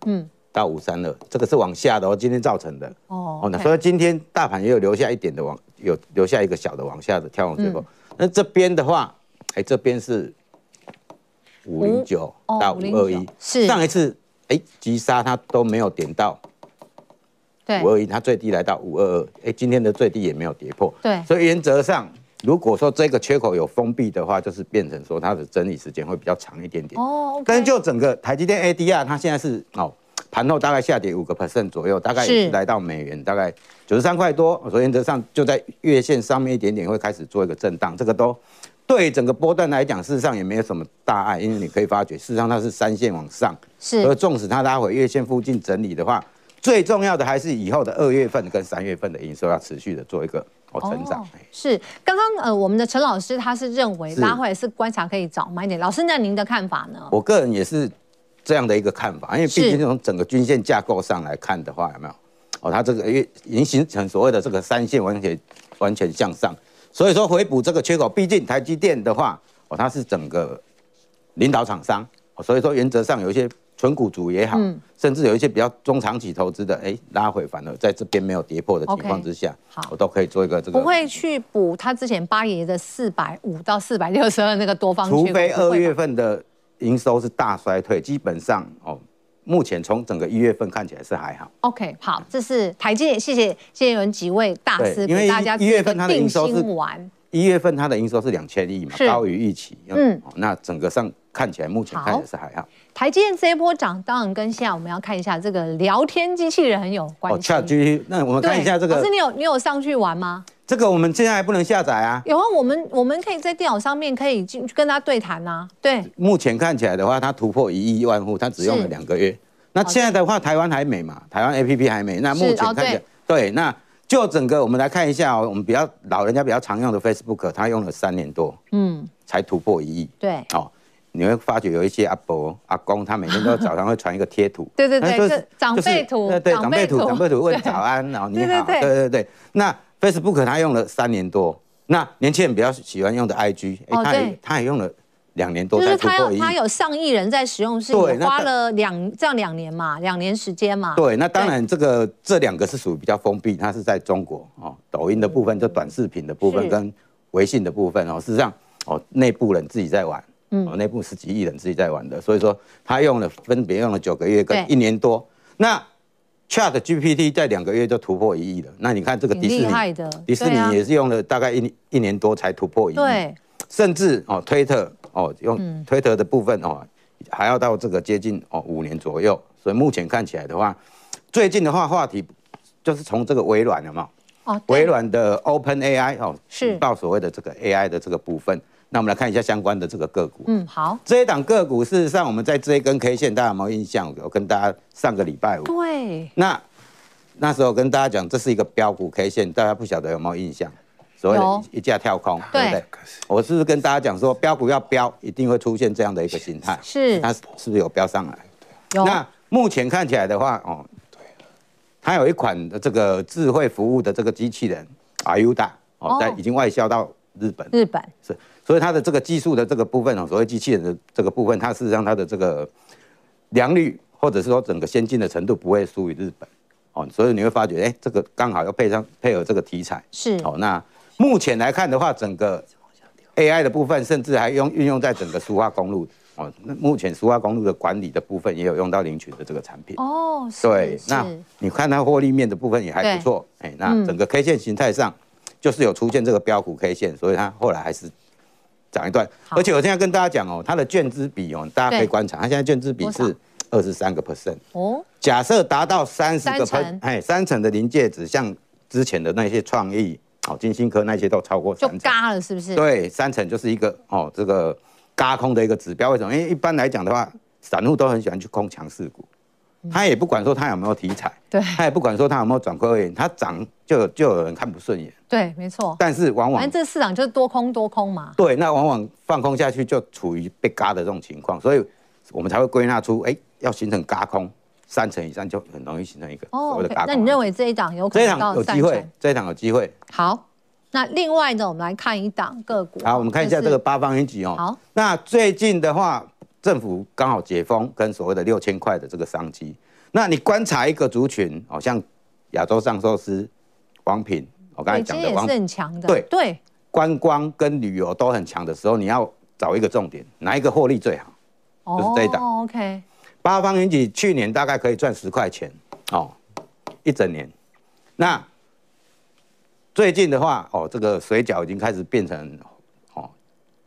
嗯，到五三二，这个是往下的哦，今天造成的。哦，那所以今天大盘也有留下一点的往。有留下一个小的往下的跳空缺口，嗯、那这边的话，哎、欸，这边是五零九到五二一，是上一次哎急杀它都没有点到，对，五二一它最低来到五二二，哎，今天的最低也没有跌破，对，所以原则上，如果说这个缺口有封闭的话，就是变成说它的整理时间会比较长一点点，哦，okay、但是就整个台积电 ADR 它现在是哦。盘后大概下跌五个 percent 左右，大概也是。来到美元大概九十三块多，所以原则上就在月线上面一点点会开始做一个震荡，这个都对整个波段来讲，事实上也没有什么大碍，因为你可以发觉，事实上它是三线往上，是，而纵使它拉回月线附近整理的话，最重要的还是以后的二月份跟三月份的营收要持续的做一个哦成长。是，刚刚呃我们的陈老师他是认为拉回来是观察可以早买点，老师那您的看法呢？我个人也是。这样的一个看法，因为毕竟从整个均线架构上来看的话，有没有？哦，它这个已经形成所谓的这个三线完全完全向上，所以说回补这个缺口，毕竟台积电的话，哦，它是整个领导厂商，所以说原则上有一些纯股族也好，嗯、甚至有一些比较中长期投资的，哎，拉回反而在这边没有跌破的情况之下，好，我都可以做一个这个。不会去补他之前八爷的四百五到四百六十二那个多方，除非二月份的。营收是大衰退，基本上哦，目前从整个一月份看起来是还好。OK，好，这是台积电，谢谢谢谢几位大师给大家一月份它的营收是一月份它的营收是两千亿嘛，高于预期。嗯，那整个上看起来目前看起来是还好。台积电这一波涨，当然跟现在我们要看一下这个聊天机器人很有关系。哦，ChatGPT，那我们看一下这个。可是你有你有上去玩吗？这个我们现在还不能下载啊。有啊，我们我们可以在电脑上面可以进去跟他对谈呐。对，目前看起来的话，它突破一亿万户，它只用了两个月。那现在的话，台湾还没嘛？台湾 APP 还没。那目前看起来，对，那就整个我们来看一下哦，我们比较老人家比较常用的 Facebook，它用了三年多，嗯，才突破一亿。对，哦，你会发觉有一些阿伯阿公，他每天都早上会传一个贴图。对 对对，是长辈图。对对，长辈图，长辈图问早安，然后你好。对对对，那。Facebook 他用了三年多，那年轻人比较喜欢用的 IG，哎、欸，他也他也用了两年多才突破一亿。他有上亿人在使用，是花了两这样两年嘛，两年时间嘛。对，那当然这个这两个是属于比较封闭，它是在中国哦，抖音的部分就短视频的部分跟微信的部分哦，事实上哦内部人自己在玩，哦内部十几亿人自己在玩的，所以说他用了分别用了九个月跟一年多，那。Chat GPT 在两个月就突破一亿了，那你看这个迪士尼，迪士尼也是用了大概一一年多才突破一亿，对，甚至哦推特哦用推特的部分哦还要到这个接近哦五年左右，所以目前看起来的话，最近的话话题就是从这个微软了嘛，哦，微软的 Open AI 哦是。到所谓的这个 AI 的这个部分。那我们来看一下相关的这个个股。嗯，好。这一档个股，事实上我们在这一根 K 线，大家有没有印象？我跟大家上个礼拜五。对。那那时候跟大家讲，这是一个标股 K 线，大家不晓得有没有印象？所谓的一价跳空，对不对？我是不是跟大家讲说，标股要标，一定会出现这样的一个形态？是。它是不是有标上来？有。那目前看起来的话，哦，对。它有一款的这个智慧服务的这个机器人，Ayuda，哦，在已经外销到日本。日本。是。所以它的这个技术的这个部分哦，所谓机器人的这个部分，它事实上它的这个良率或者是说整个先进的程度不会输于日本哦，所以你会发觉，哎，这个刚好要配上配合这个题材是哦。那目前来看的话，整个 AI 的部分甚至还用运用在整个苏花公路哦，那目前苏花公路的管理的部分也有用到林群的这个产品。哦，对，那你看它获利面的部分也还不错，哎，那整个 K 线形态上就是有出现这个标股 K 线，所以它后来还是涨一段。而且我现在跟大家讲哦，它的券资比哦，大家可以观察，它现在券资比是二十三个 percent。哦，假设达到三十个 percent，哎，三成的临界值，像之前的那些创意。哦，金星科那些都超过三成，就嘎了，是不是？对，三成就是一个哦，这个嘎空的一个指标。为什么？因为一般来讲的话，散户都很喜欢去空强势股，他也不管说他有没有题材，对，他也不管说他有没有转亏为盈，他涨就就有人看不顺眼。对，没错。但是往往，反正这市场就是多空多空嘛。对，那往往放空下去就处于被嘎的这种情况，所以我们才会归纳出，哎，要形成嘎空。三成以上就很容易形成一个所谓的嘎空。那你认为这一档有可能到三成？这一档有机会，这一档有机会。好，那另外呢，我们来看一档个股。好，我们看一下这个八方云集哦。好，那最近的话，政府刚好解封，跟所谓的六千块的这个商机。那你观察一个族群，好像亚洲上寿司、王品，我刚才讲的王是很强的。对对，观光跟旅游都很强的时候，你要找一个重点，哪一个获利最好？就是这一档。哦，OK。八方云集去年大概可以赚十块钱哦，一整年。那最近的话哦，这个水饺已经开始变成哦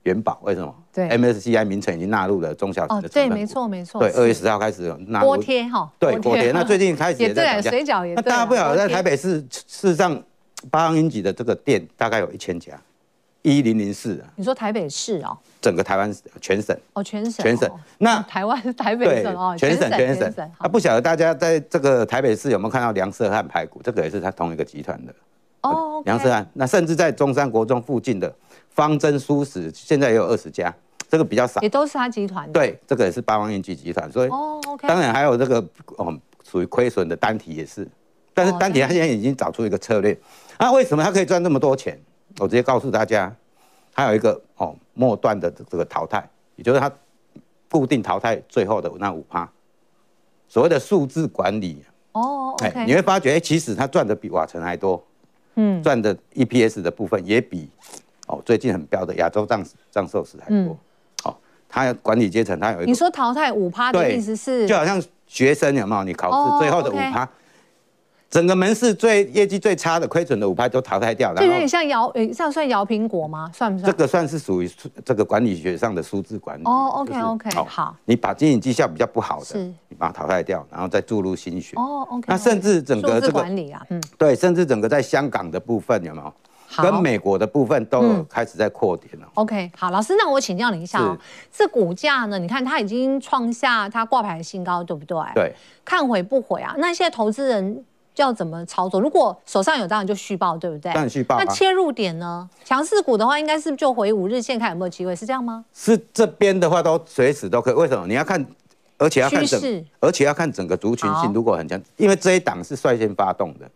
元宝，为什么？对，MSCI 名称已经纳入了中小型的。哦，对，没错没错。对，二月十号开始纳入。锅贴哈。对，锅贴。那最近开始也在涨价。水饺也。那大家不晓得，在台北市事实上八方云集的这个店大概有一千家。一零零四啊，你说台北市哦，整个台湾全省哦，全省全省，那台湾台北省哦，全省全省。啊，不晓得大家在这个台北市有没有看到梁社汉排骨？这个也是他同一个集团的哦。梁社汉，那甚至在中山国中附近的方珍蔬食，现在也有二十家，这个比较少，也都是他集团的。对，这个也是八方云集集团，所以哦，OK。当然还有这个哦，属于亏损的单体也是，但是单体他现在已经找出一个策略，那为什么他可以赚那么多钱？我直接告诉大家。还有一个哦，末段的这个淘汰，也就是他固定淘汰最后的那五趴，所谓的数字管理哦，哎、okay，你会发觉，哎，其实他赚的比瓦城还多，嗯，赚的 EPS 的部分也比哦最近很标的亚洲藏藏寿司还多，哦，它管理阶层它有一个，你说淘汰五趴的意思是，就好像学生有没有？你考试最后的五趴。整个门市最业绩最差的亏损的五趴都淘汰掉了，就有点像摇，诶，这样算摇苹果吗？算不算？这个算是属于这个管理学上的数字管理。哦，OK OK，好。你把经营绩效比较不好的，你把它淘汰掉，然后再注入心血。哦，OK。那甚至整个这个管理啊，嗯，对，甚至整个在香港的部分有没有？跟美国的部分都有开始在扩点了。OK，好，老师，那我请教你一下哦，这股价呢？你看它已经创下它挂牌的新高，对不对？对。看回不回啊？那现在投资人。要怎么操作？如果手上有，当然就续报，对不对？当然续抱。那切入点呢？强势股的话，应该是就回五日线看有没有机会，是这样吗？是这边的话都随时都可以。为什么？你要看，而且要看整，势而且要看整个族群性。如果很强，因为这一档是率先发动的。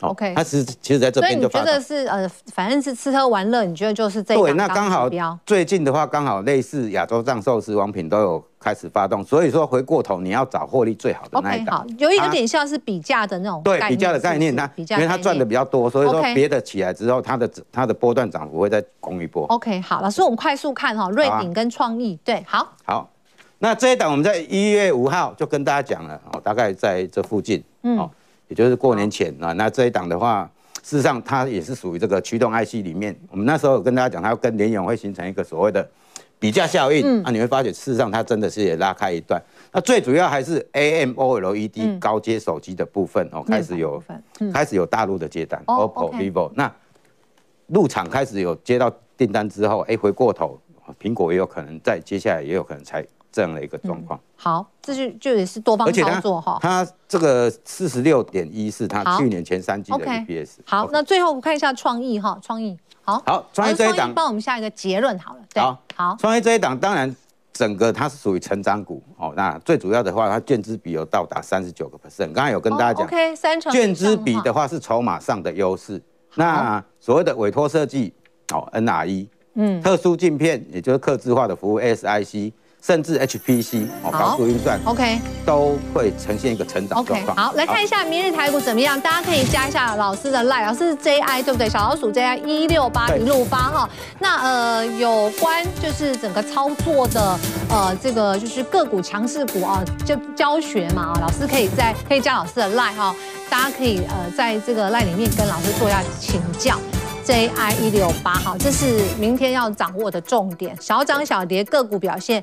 OK，它其实其实在这边就。所以你觉得是呃，反正是吃喝玩乐，你觉得就是这？对，那刚好最近的话，刚好类似亚洲藏寿司、王品都有开始发动，所以说回过头你要找获利最好的那一档。OK，好，有一个点像是比价的那种对比价的概念，它因为它赚的比较多，所以说别的起来之后，它的它的波段涨幅会再攻一波。OK，好，老师，我们快速看哈，瑞鼎跟创意，对，好，好，那这一档我们在一月五号就跟大家讲了哦，大概在这附近，嗯，也就是过年前啊，那这一档的话。事实上，它也是属于这个驱动 IC 里面。我们那时候有跟大家讲，它要跟联咏会形成一个所谓的比价效应。嗯、啊，你会发觉，事实上它真的是也拉开一段。那最主要还是 AMOLED 高阶手机的部分哦，开始有开始有大陆的接单，OPPO、VIVO。那入场开始有接到订单之后，哎，回过头，苹果也有可能在接下来也有可能才。这样的一个状况，好，这就就也是多方操作哈。它这个四十六点一是它去年前三季的 EPS。好，那最后我们看一下创意哈，创意好。好，创意这一档帮我们下一个结论好了。好，好，创意这一档当然整个它是属于成长股哦。那最主要的话，它券资比有到达三十九个 percent。刚才有跟大家讲，OK，三成券资比的话是筹码上的优势。那所谓的委托设计哦，NRE，嗯，特殊镜片也就是客制化的服务，SIC。甚至 HPC 哦，高速运算，OK，都会呈现一个成长状况。好，来看一下明日台股怎么样？大家可以加一下老师的 line，老师是 JI 对不对？小老鼠 JI 一六八一路八哈。那呃，有关就是整个操作的呃，这个就是个股强势股啊，就教学嘛啊，老师可以在可以加老师的 line 哈，大家可以呃在这个 line 里面跟老师做一下请教。JI 一六八好，这是明天要掌握的重点，小涨小跌个股表现。